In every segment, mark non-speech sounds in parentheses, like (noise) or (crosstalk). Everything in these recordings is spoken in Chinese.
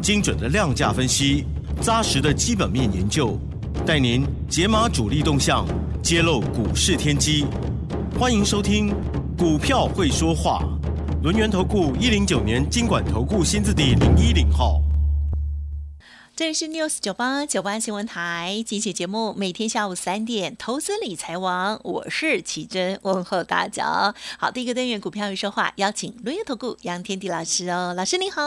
精准的量价分析，扎实的基本面研究，带您解码主力动向，揭露股市天机。欢迎收听《股票会说话》，轮源投顾一零九年经管投顾新字第零一零号。这里是 News 九八九八新闻台，精选节目，每天下午三点，投资理财王，我是奇珍，问候大家。好，第一个单元股票与说话，邀请轮源投顾杨天地老师哦，老师你好。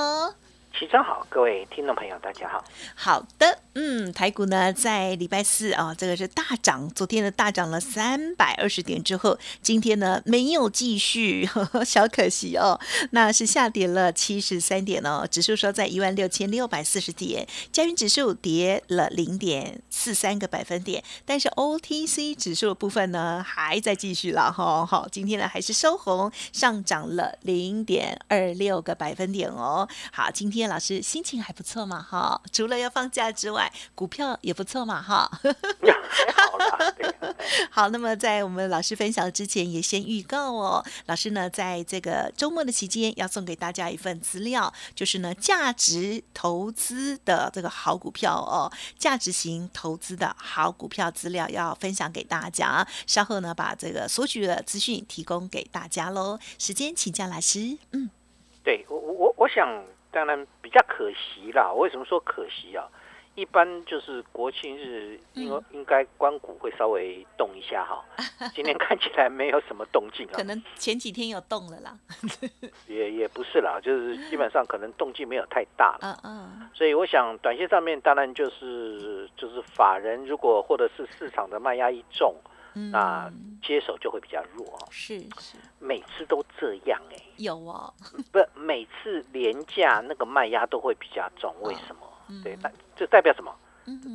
齐真好，各位听众朋友，大家好。好的，嗯，台股呢在礼拜四啊，这个是大涨，昨天呢大涨了三百二十点之后，今天呢没有继续，呵呵小可惜哦，那是下跌了七十三点哦，指数说在一万六千六百四十点，加元指数跌了零点四三个百分点，但是 OTC 指数的部分呢还在继续了哈，好，今天呢还是收红，上涨了零点二六个百分点哦，好，今天。老师心情还不错嘛？哈，除了要放假之外，股票也不错嘛？哈，好了，(laughs) 好。那么在我们老师分享之前，也先预告哦。老师呢，在这个周末的期间，要送给大家一份资料，就是呢，价值投资的这个好股票哦，价值型投资的好股票资料要分享给大家。稍后呢，把这个索取的资讯提供给大家喽。时间请教老师。嗯，对我我我我想。当然比较可惜啦。为什么说可惜啊？一般就是国庆日，应应该关谷会稍微动一下哈。(laughs) 今天看起来没有什么动静啊。可能前几天有动了啦。(laughs) 也也不是啦，就是基本上可能动静没有太大了。嗯嗯。所以我想，短线上面当然就是就是法人如果或者是市场的卖压一重。那接手就会比较弱。哦，是是，每次都这样哎，有哦，(laughs) 不，每次廉价那个卖压都会比较重，为什么？对，那这代表什么？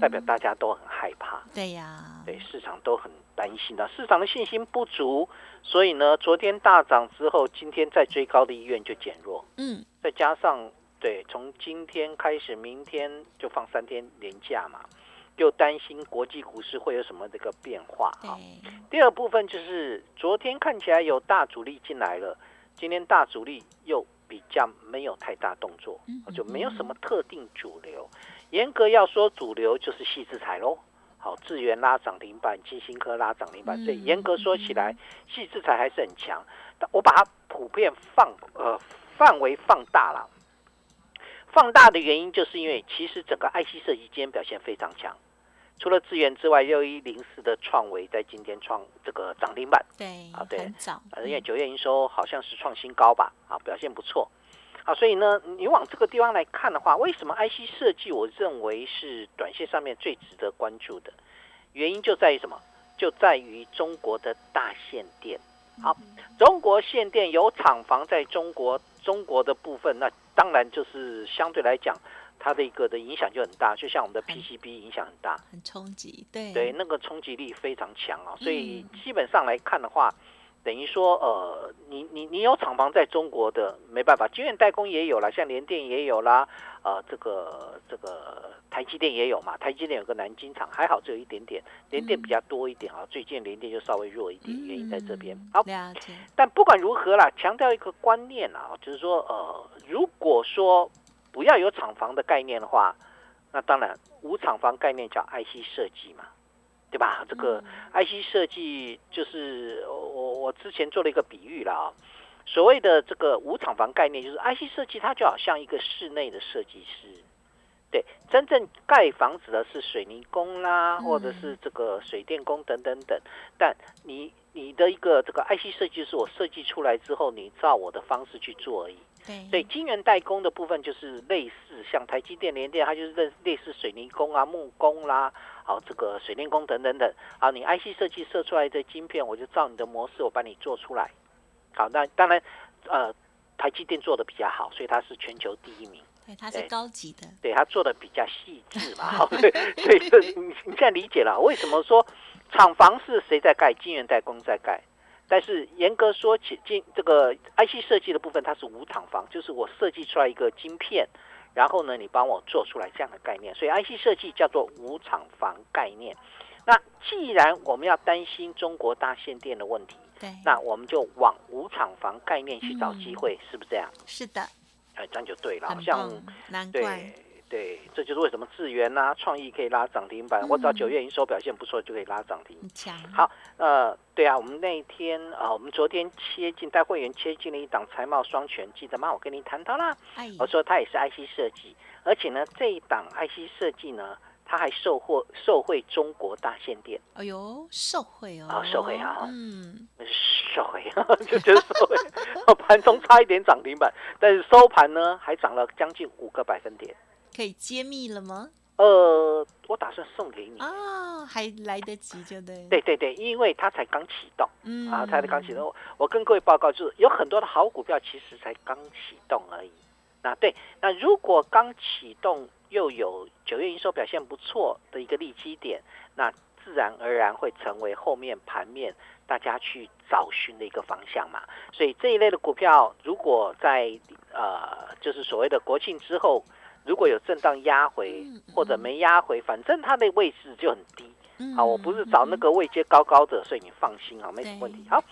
代表大家都很害怕，对呀，对，市场都很担心的，市场的信心不足，所以呢，昨天大涨之后，今天再追高的意愿就减弱，嗯，再加上对，从今天开始，明天就放三天年假嘛。就担心国际股市会有什么这个变化啊？第二部分就是昨天看起来有大主力进来了，今天大主力又比较没有太大动作，就没有什么特定主流。严格要说，主流就是细制材喽。好，智源拉涨停板，金星科拉涨停板，所以严格说起来，细制材还是很强。我把它普遍放呃范围放大了，放大的原因就是因为其实整个 IC 设计今天表现非常强。除了资源之外，六一零四的创维在今天创这个涨停板，对啊，对，很早，因为九月营收好像是创新高吧，啊，表现不错，啊，所以呢，你往这个地方来看的话，为什么 IC 设计我认为是短线上面最值得关注的？原因就在于什么？就在于中国的大限电。好，中国限电有厂房在中国，中国的部分，那当然就是相对来讲。它的一个的影响就很大，就像我们的 PCB 影响很大，很冲击，对对，那个冲击力非常强啊，所以基本上来看的话，等于说呃，你你你有厂房在中国的没办法，晶圆代工也有了，像联电也有啦，呃，这个这个台积电也有嘛，台积电有个南京厂，还好只有一点点，联电比较多一点啊，最近联电就稍微弱一点，原因在这边。好，但不管如何啦，强调一个观念啊，就是说呃，如果说不要有厂房的概念的话，那当然无厂房概念叫 IC 设计嘛，对吧？这个 IC 设计就是我我之前做了一个比喻了啊，所谓的这个无厂房概念，就是 IC 设计它就好像一个室内的设计师，对，真正盖房子的是水泥工啦，或者是这个水电工等等等，但你你的一个这个 IC 设计是我设计出来之后，你照我的方式去做而已。所以晶圆代工的部分就是类似像台积电、联电，它就是类类似水泥工啊、木工啦，好这个水电工等等等。好，你 IC 设计设出来的晶片，我就照你的模式，我帮你做出来。好，那当然，呃，台积电做的比较好，所以它是全球第一名。对，它是高级的，对，它做的比较细致嘛，(laughs) 好，对，所以这你你现在理解了为什么说厂房是谁在盖，晶圆代工在盖，但是严格说起，晶这个 IC 设计的部分，它是无厂房，就是我设计出来一个晶片，然后呢，你帮我做出来这样的概念，所以 IC 设计叫做无厂房概念。那既然我们要担心中国大限电的问题，对，那我们就往无厂房概念去找机会，是不是这样？是的，哎，这样就对了。好像，难对怪，对，这就是为什么智源呐、创意可以拉涨停板，我只要嗯九月营收表现不错就可以拉涨停。好，呃，对啊，我们那一天啊、我们昨天切进带会员切进了一档财贸双全，记得吗？我跟您谈到啦，哎，我说它也是 IC 设计，而且呢，这一档 IC 设计呢，它还受获受惠中国大限电，哎呦，受惠哦，啊受惠啊嗯，受惠，(laughs) 就觉得受惠，(laughs) 盘中差一点涨停板，但是收盘呢还涨了将近五个百分点。可以揭秘了吗？呃，我打算送给你。啊，还来得及，就对，对对对，因为它才刚启动嗯啊，它才刚启动。我跟各位报告，就是有很多的好股票其实才刚启动而已。那对，那如果刚启动又有九月营收表现不错的一个利基点，那自然而然会成为后面盘面大家去找寻的一个方向嘛。所以这一类的股票，如果在呃，就是所谓的国庆之后，如果有震荡压回嗯或者没压回，反正它的位置就很低。嗯好，我不是找那个位阶高高的，所以你放心啊，没什么问题。好，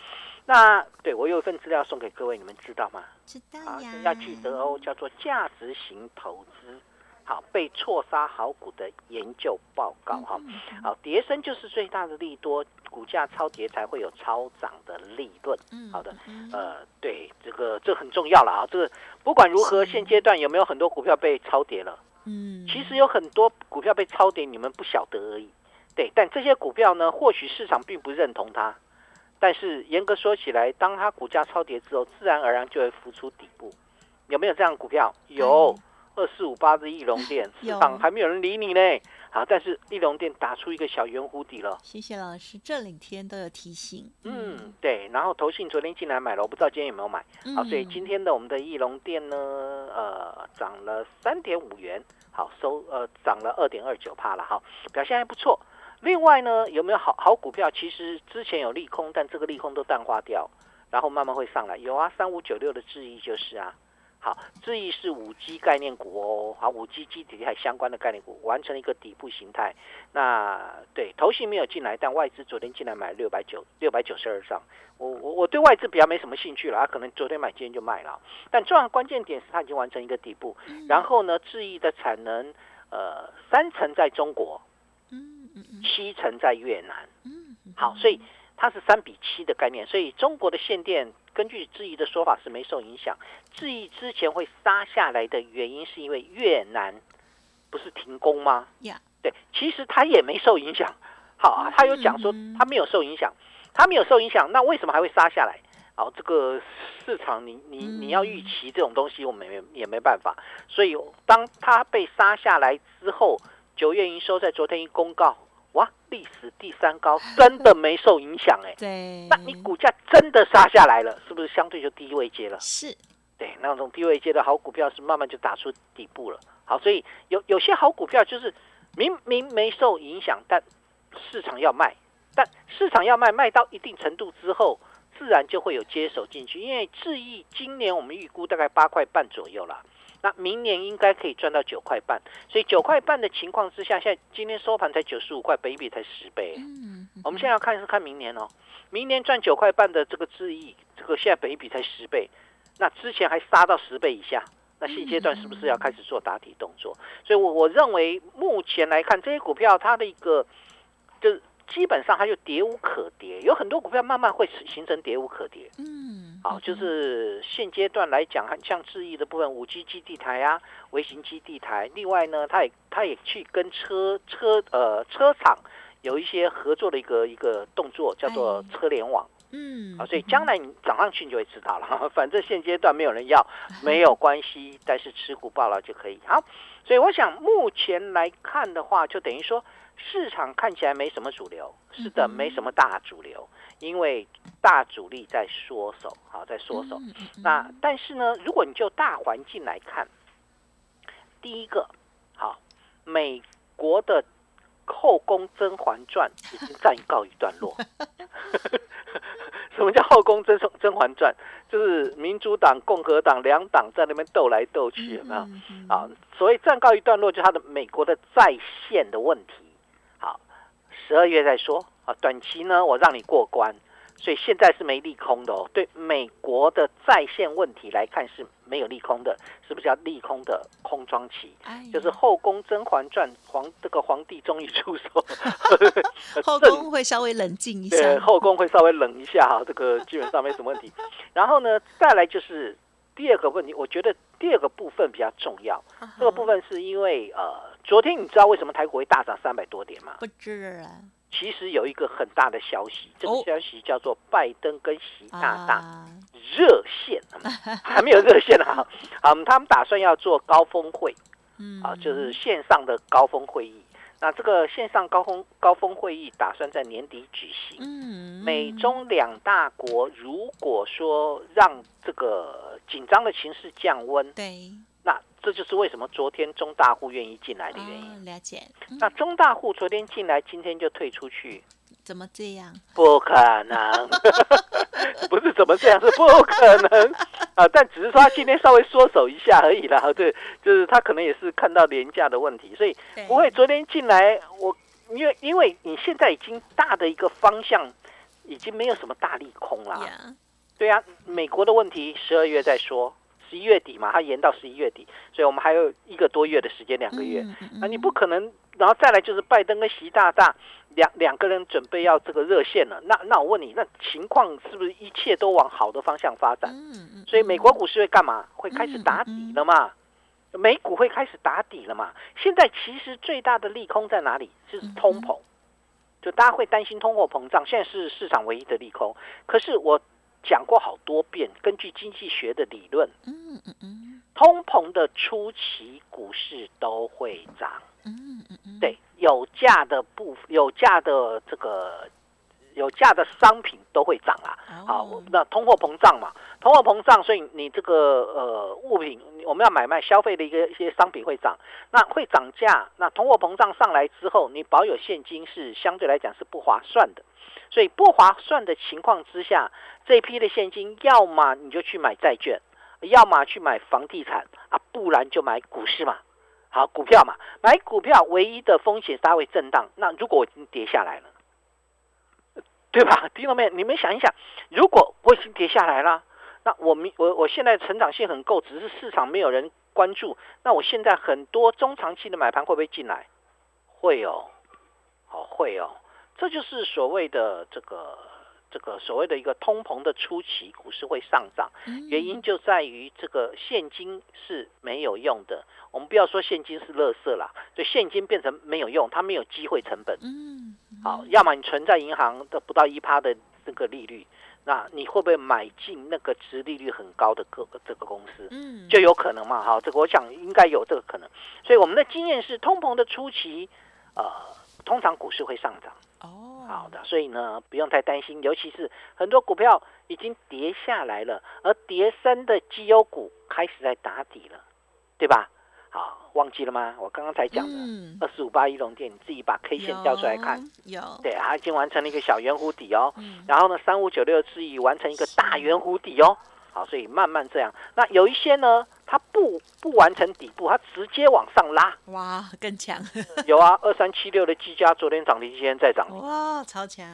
那对我有一份资料送给各位，你们知道吗？知道啊呀，，要记得哦，叫做价值型投资。好，被错杀好股的研究报告哈。好，跌升就是最大的利多，股价超跌才会有超涨的利润。嗯好的，嗯呃，对，这个这很重要了啊。这个不管如何，现阶段有没有很多股票被超跌了？嗯，其实有很多股票被超跌，你们不晓得而已。对，但这些股票呢，或许市场并不认同它，但是严格说起来，当它股价超跌之后，自然而然就会浮出底部。有没有这样股票？有，二四五八的翼龙店，市有场还没有人理你呢。好，但是翼龙店打出一个小圆弧底了。谢谢老师，这两天都有提醒，嗯，对。然后投信昨天进来买了，我不知道今天有没有买。嗯，好，所以今天的我们的翼龙店呢，呃，涨了三点五元，好收呃涨了二点二九帕了哈，表现还不错。另外呢，有没有好好股票？其实之前有利空，但这个利空都淡化掉，然后慢慢会上来。有啊，三五九六的质疑就是啊。好，智易是五 G 概念股哦，好，五 G 基底还相关的概念股完成了一个底部形态。那对投信没有进来，但外资昨天进来买六百九六百九十二张。我我我对外资比较没什么兴趣了，他可能昨天买今天就卖了。但重要的关键点是它已经完成一个底部，然后呢，智易的产能呃三成在中国，嗯嗯嗯七成在越南。嗯，嗯好，所以它是三比七的概念，所以中国的限电根据质疑的说法是没受影响。质疑之前会杀下来的原因是因为越南不是停工吗？呀，对，其实它也没受影响。好啊，他有讲说嗯它没有受影响，它没有受影响，那为什么还会杀下来？好，这个市场你你你要预期这种东西，我们也也没办法。所以当它被杀下来之后，九月营收在昨天一公告，哇，历史第三高，真的 (laughs) 没受影响哎、对，那你股价真的杀下来了，是不是相对就低位接了？是对，那种低位接的好股票是慢慢就打出底部了。好，所以有有些好股票就是明明没受影响，但市场要卖，但市场要卖，卖到一定程度之后，自然就会有接手进去。因为智易今年我们预估大概八块半左右啦，那明年应该可以赚到九块半，所以九块半的情况之下，现在今天收盘才九十五块，本一比才十倍。嗯，我们现在要看是看明年哦，明年赚九块半的这个智易，这个现在本一比才十倍，那之前还杀到十倍以下，那现阶段是不是要开始做打底动作？所以我我认为目前来看，这些股票它的一个就是基本上它就跌无可跌，有很多股票慢慢会形成跌无可跌。嗯，好，就是现阶段来讲，像智易的部分，五 G 基地台啊，微型基地台，另外呢，它也它也去跟车车呃车厂有一些合作的一个一个动作，叫做哎。车联网嗯，啊，所以将来你涨上去你就会知道了。(laughs) 反正现阶段没有人要，(laughs) 没有关系，但是持股报了就可以。好，所以我想目前来看的话，就等于说市场看起来没什么主流，是的，没什么大主流，因为大主力在缩手，好，在缩手。那但是呢，如果你就大环境来看，第一个，好，美国的《后宫甄嬛传》已经暂告一段落。(laughs) (laughs) 什么叫《后宫甄甄嬛传》？就是民主党、共和党两党在那边斗来斗去，有没有？啊，所以暂告一段落，就它的美国的在线的问题。好，十二月再说啊，短期呢，我让你过关。所以现在是没利空的哦。对美国的在线问题来看是没有利空的，是不是叫利空的空窗期？就是后宫甄嬛传皇这个皇帝终于出手，(laughs) 后宫会稍微冷静一下。对，后宫会稍微冷一下哈，这个基本上没什么问题。(laughs) 然后呢，再来就是第二个问题，我觉得第二个部分比较重要。这个部分是因为呃，昨天你知道为什么台股会大涨三百多点吗？不知啊。其实有一个很大的消息，这个消息叫做拜登跟习大大热线，(laughs) 还没有热线啊，嗯，他们打算要做高峰会，嗯，啊，就是线上的高峰会议。那这个线上高峰高峰会议打算在年底举行。嗯，美中两大国如果说让这个紧张的情势降温，对。那这就是为什么昨天中大户愿意进来的原因。了解。那中大户昨天进来，今天就退出去，怎么这样？不可能，(laughs) 不是怎么这样，是不可能啊！但只是说他今天稍微缩手一下而已啦。对，就是他可能也是看到廉价的问题，所以不会昨天进来。我因为因为你现在已经大的一个方向已经没有什么大利空了。对啊，美国的问题十二月再说。十一月底嘛，它延到十一月底，所以我们还有一个多月的时间，两个月。那你不可能，然后再来就是拜登跟习大大两两个人准备要这个热线了。那那我问你，那情况是不是一切都往好的方向发展？所以美国股市会干嘛？会开始打底了嘛？美股会开始打底了嘛？现在其实最大的利空在哪里？就是通膨，就大家会担心通货膨胀，现在是市场唯一的利空。可是我。讲过好多遍，根据经济学的理论，嗯嗯嗯，通膨的初期股市都会涨，嗯嗯嗯，对，有价的部有价的这个有价的商品都会涨啊，好，那通货膨胀嘛，通货膨胀，所以你这个呃物品我们要买卖消费的一个一些商品会涨，那会涨价，那通货膨胀上来之后，你保有现金是相对来讲是不划算的。所以不划算的情况之下，这批的现金，要么你就去买债券，要么去买房地产啊，不然就买股市嘛。好，股票嘛，买股票唯一的风险稍微震荡。那如果我已经跌下来了，对吧？听到没？你们想一想，如果我已经跌下来了，那我明我我现在成长性很够，只是市场没有人关注。那我现在很多中长期的买盘会不会进来？会哦，好会哦。这就是所谓的这个这个所谓的一个通膨的初期，股市会上涨，原因就在于这个现金是没有用的。我们不要说现金是垃圾啦，就现金变成没有用，它没有机会成本。嗯，好，要么你存在银行的不到一趴的这个利率，那你会不会买进那个值利率很高的个这个公司？嗯，就有可能嘛。哈，这个我想应该有这个可能。所以我们的经验是，通膨的初期，呃，通常股市会上涨。哦，好的，所以呢，不用太担心，尤其是很多股票已经跌下来了，而跌升的绩优股开始在打底了，对吧？好，忘记了吗？我刚刚才讲的二四五八一龙店，你自己把 K 线调出来看，有，对，它已经完成了一个小圆弧底哦，然后呢，三五九六之已完成一个大圆弧底哦。好，所以慢慢这样。那有一些呢，它不不完成底部，它直接往上拉。哇，更强！(laughs) 有啊，二三七六的基嘉昨天涨停，今天再涨。哇，超强，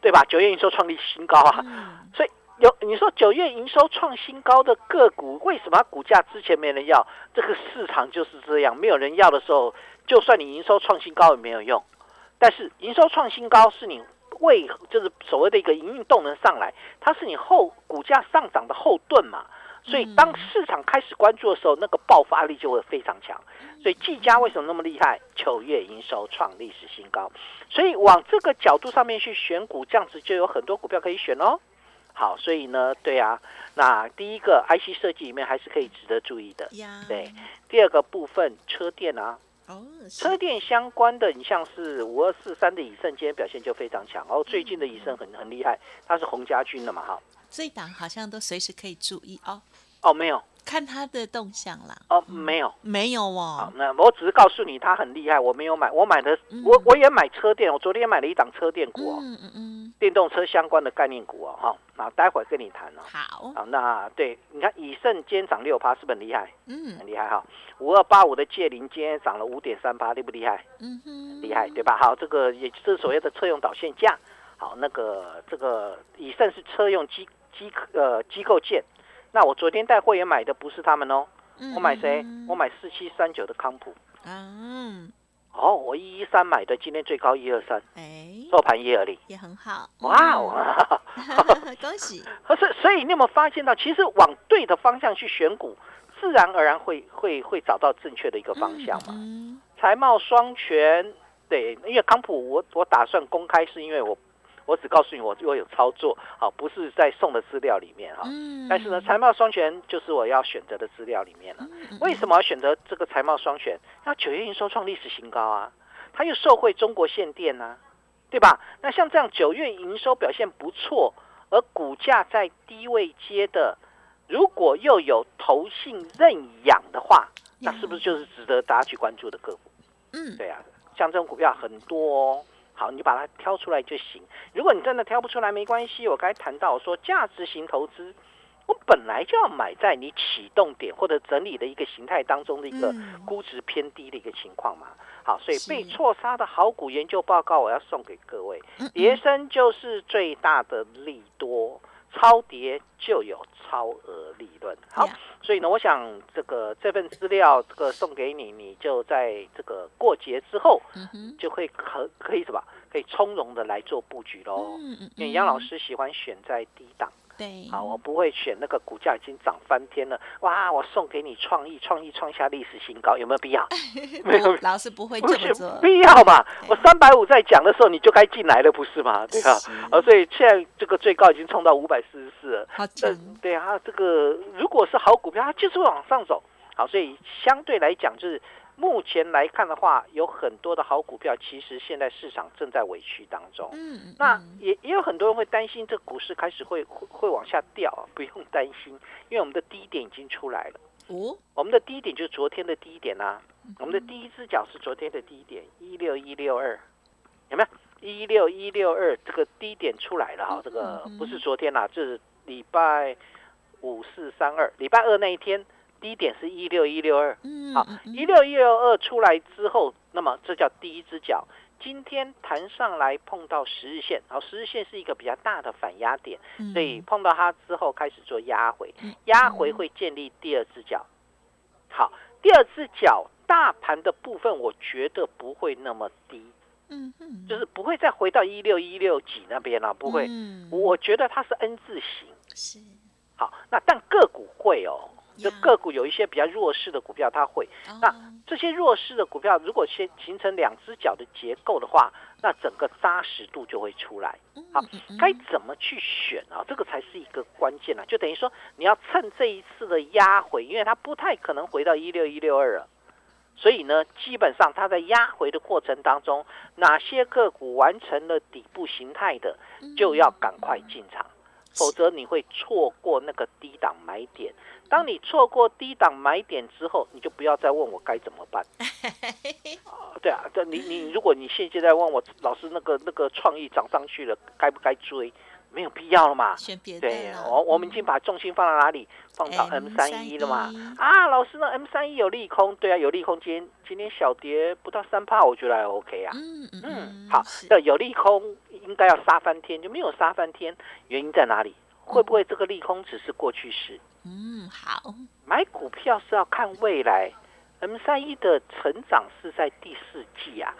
对吧？九月营收创立新高啊！所以有你说九月营收创新高的个股，为什么股价之前没人要？这个市场就是这样，没有人要的时候，就算你营收创新高也没有用。但是营收创新高是你。为就是所谓的一个营运动能上来，它是你后股价上涨的后盾嘛，所以当市场开始关注的时候，那个爆发力就会非常强。所以技嘉为什么那么厉害？九月营收创历史新高，所以往这个角度上面去选股，这样子就有很多股票可以选哦。好，所以呢，对啊，那第一个 IC 设计里面还是可以值得注意的。对，第二个部分车电啊。车电相关的，你像是五二四三的以盛，今天表现就非常强。然后最近的以盛很很厉害，它是洪家军的嘛，哈。这一档好像都随时可以注意哦。哦，没有，看它的动向啦。哦，没有。没有好哦，，那我只是告诉你，它很厉害。我没有买，我买的嗯我我也买车电，我昨天买了一档车电股哦，嗯嗯嗯，电动车相关的概念股哦，哈，那待会儿跟你谈哦。好，好，那对，你看以盛今天涨六趴，是不是很厉害？嗯很厉害哈。五二八五的借零今天涨了五点三趴，厉不厉害？嗯哼，厉害，对吧？好，这个也就是所谓的车用导线架。好，那个这个以盛是车用机机呃机构件。那我昨天带会员买的不是他们哦，嗯我买谁嗯？我买四七三九的康普。嗯，哦，我一一三买的，今天最高一二三，哎，收盘一二零。也很好，哇哦！嗯，(laughs) (laughs) 恭喜，可是，所以你有没有发现到，其实往对的方向去选股，自然而然会会会找到正确的一个方向嘛。嗯财贸双全，对，因为康普我我打算公开，是因为我我只告诉你我我有操作，好，不是在送的资料里面哈。嗯，但是呢，财贸双全就是我要选择的资料里面了。嗯为什么要选择这个财贸双全？那九月营收创历史新高啊，它又受惠中国限电啊，对吧？那像这样九月营收表现不错，而股价在低位接的，如果又有投信认养的话，那是不是就是值得大家去关注的个股？嗯对啊，像这种股票很多哦。好，你就把它挑出来就行。如果你真的挑不出来，没关系。我刚才谈到说，价值型投资，我本来就要买在你启动点或者整理的一个形态当中的一个嗯估值偏低的一个情况嘛。好，所以被错杀的好股研究报告，我要送给各位。嗯跌升就是最大的利多，超跌就有超额利润。好呀，所以呢，我想这个这份资料这个送给你，你就在这个过节之后就会可可以什么，可以从容的来做布局喽。嗯嗯，因为杨老嗯师喜欢选在低档，对，好，我不会选那个股价已经涨翻天了，哇，我送给你创意，创意创下历史新高，有没有必要？(laughs) 没有老师不会不是这么做，必要嘛？我三百五在讲的时候，你就该进来了，不是吗？对啊是，呃，所以现在这个最高已经冲到五百四十四了。好呃，对啊，这个如果是好股票，它就是会往上走。好，所以相对来讲，就是目前来看的话，有很多的好股票，其实现在市场正在委屈当中。嗯，嗯那嗯也也有很多人会担心，这股市开始会会会往下掉啊，不用担心，因为我们的低点已经出来了。哦，我们的低点就是昨天的低点啊，我们的第一只脚是昨天的低点一六一六二，有没有？一六一六二这个低点出来了哈，这个不是昨天啦，这是礼拜五四三二，礼拜二那一天低点是一六一六二，好嗯嗯，嗯一六一六二出来之后，那么这叫第一只脚。今天弹上来碰到十日线，好，十日线是一个比较大的反压点，嗯。所以碰到它之后开始做压回。嗯，压回会建立第二只脚。好，第二只脚大盘的部分，我觉得不会那么低，嗯嗯，就是不会再回到一六一六几那边了，不会。嗯。我觉得它是 N 字形。是。好，那但个股会哦，这呀个股有一些比较弱势的股票，它会。那哦这些弱势的股票，如果先形成两只脚的结构的话，那整个扎实度就会出来。好该怎么去选啊？这个才是一个关键啊！就等于说，你要趁这一次的压回，因为它不太可能回到一六一六二了。所以呢，基本上它在压回的过程当中，哪些个股完成了底部形态的，就要赶快进场，否则你会错过那个低档买点。当你错过低档买点之后，你就不要再问我该怎么办。(laughs) 啊对啊，这你你如果你现现在问我老师那个那个创意涨上去了，该不该追？没有必要了嘛。选别的对，了我我们已经把重心放到哪里？放到 M 三一了嘛？啊，老师呢？M 三一有利空，对啊，有利空。今天今天小跌不到三帕，我觉得还 OK 啊。嗯嗯嗯，好那，有利空应该要杀翻天，就没有杀翻天，原因在哪里？会不会这个利空只是过去式？嗯好，买股票是要看未来，M 三一的成长是在第四季啊。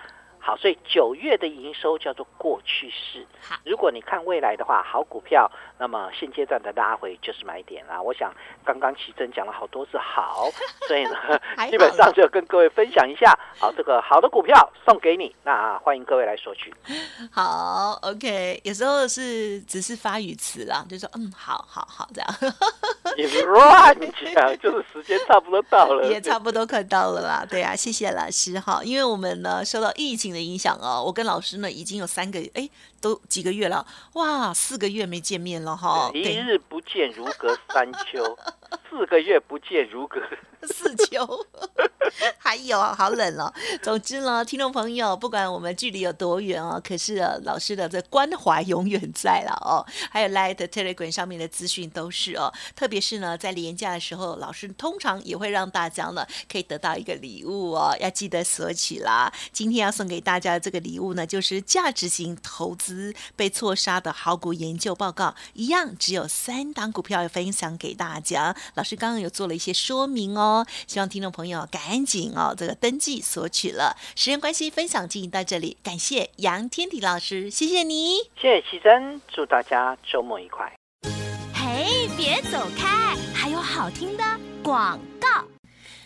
好，所以九月的营收叫做过去式。好如果你看未来的话，好股票，那么现阶段的拉回就是买点啦。我想刚刚奇珍讲了好多次好，(laughs) 所以呢，基本上就跟各位分享一下，好，这个好的股票送给你，那啊欢迎各位来索取。(laughs) 好，OK，有时候是只是发语词啦，就说嗯，好好好这样，(laughs) 也别乱讲，就是时间差不多到了，也差不多快到了啦。对啊，谢谢老师哈，因为我们呢受到疫情的影响啊，我跟老师呢已经有三个哎都几个月了，哇，四个月没见面了哈。一，日不见如隔三秋，(laughs) 四个月不见如隔四秋，(laughs) 还有好冷哦。总之呢，听众朋友，不管我们距离有多远哦，可是老师的这关怀永远在了哦。还有 Light Telegram 上面的资讯都是哦，特别是呢，在廉价的时候，老师通常也会让大家呢可以得到一个礼物哦，要记得索取啦。今天要送给大家的这个礼物呢，就是价值型投资被错杀的好股研究报告，一样只有三档股票要分享给大家。老师刚刚有做了一些说明哦。希望听众朋友赶紧哦，这个登记索取了。时间关系，分享进行到这里，感谢杨天迪老师，谢谢你，谢谢奇珍，祝大家周末愉快。嘿，别走开，还有好听的广告。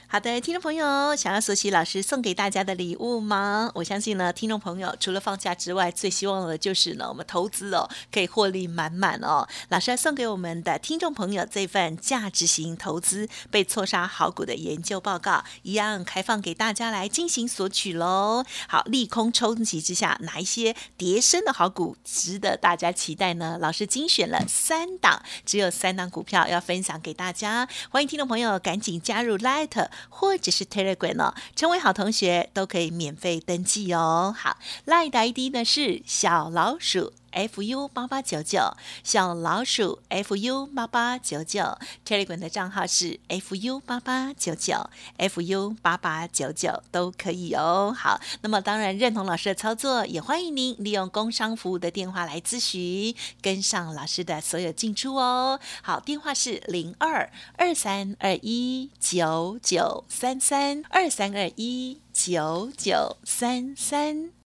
好的，听众朋友，想要索取老师送给大家的礼物吗？我相信呢，听众朋友除了放假之外，最希望的就是呢，我们投资哦可以获利满满哦。老师要送给我们的听众朋友这份价值型投资被错杀好股的研究报告，一样开放给大家来进行索取喽。好，利空冲击之下，哪一些叠升的好股值得大家期待呢？老师精选了三档，只有三档股票要分享给大家，欢迎听众朋友赶紧加入 Light。或者是 Telegram 哦，成为好同学都可以免费登记哦。好，Line 的 ID 呢是小老鼠。Fu 八八九九小老鼠 fu 八八九九 Telegram 的账号是 fu 八八九九 fu 八八九九都可以哦。好，那么当然认同老师的操作，也欢迎您利用工商服务的电话来咨询，跟上老师的所有进出哦。好，电话是零二二三二一九九三三二三二一九九三三。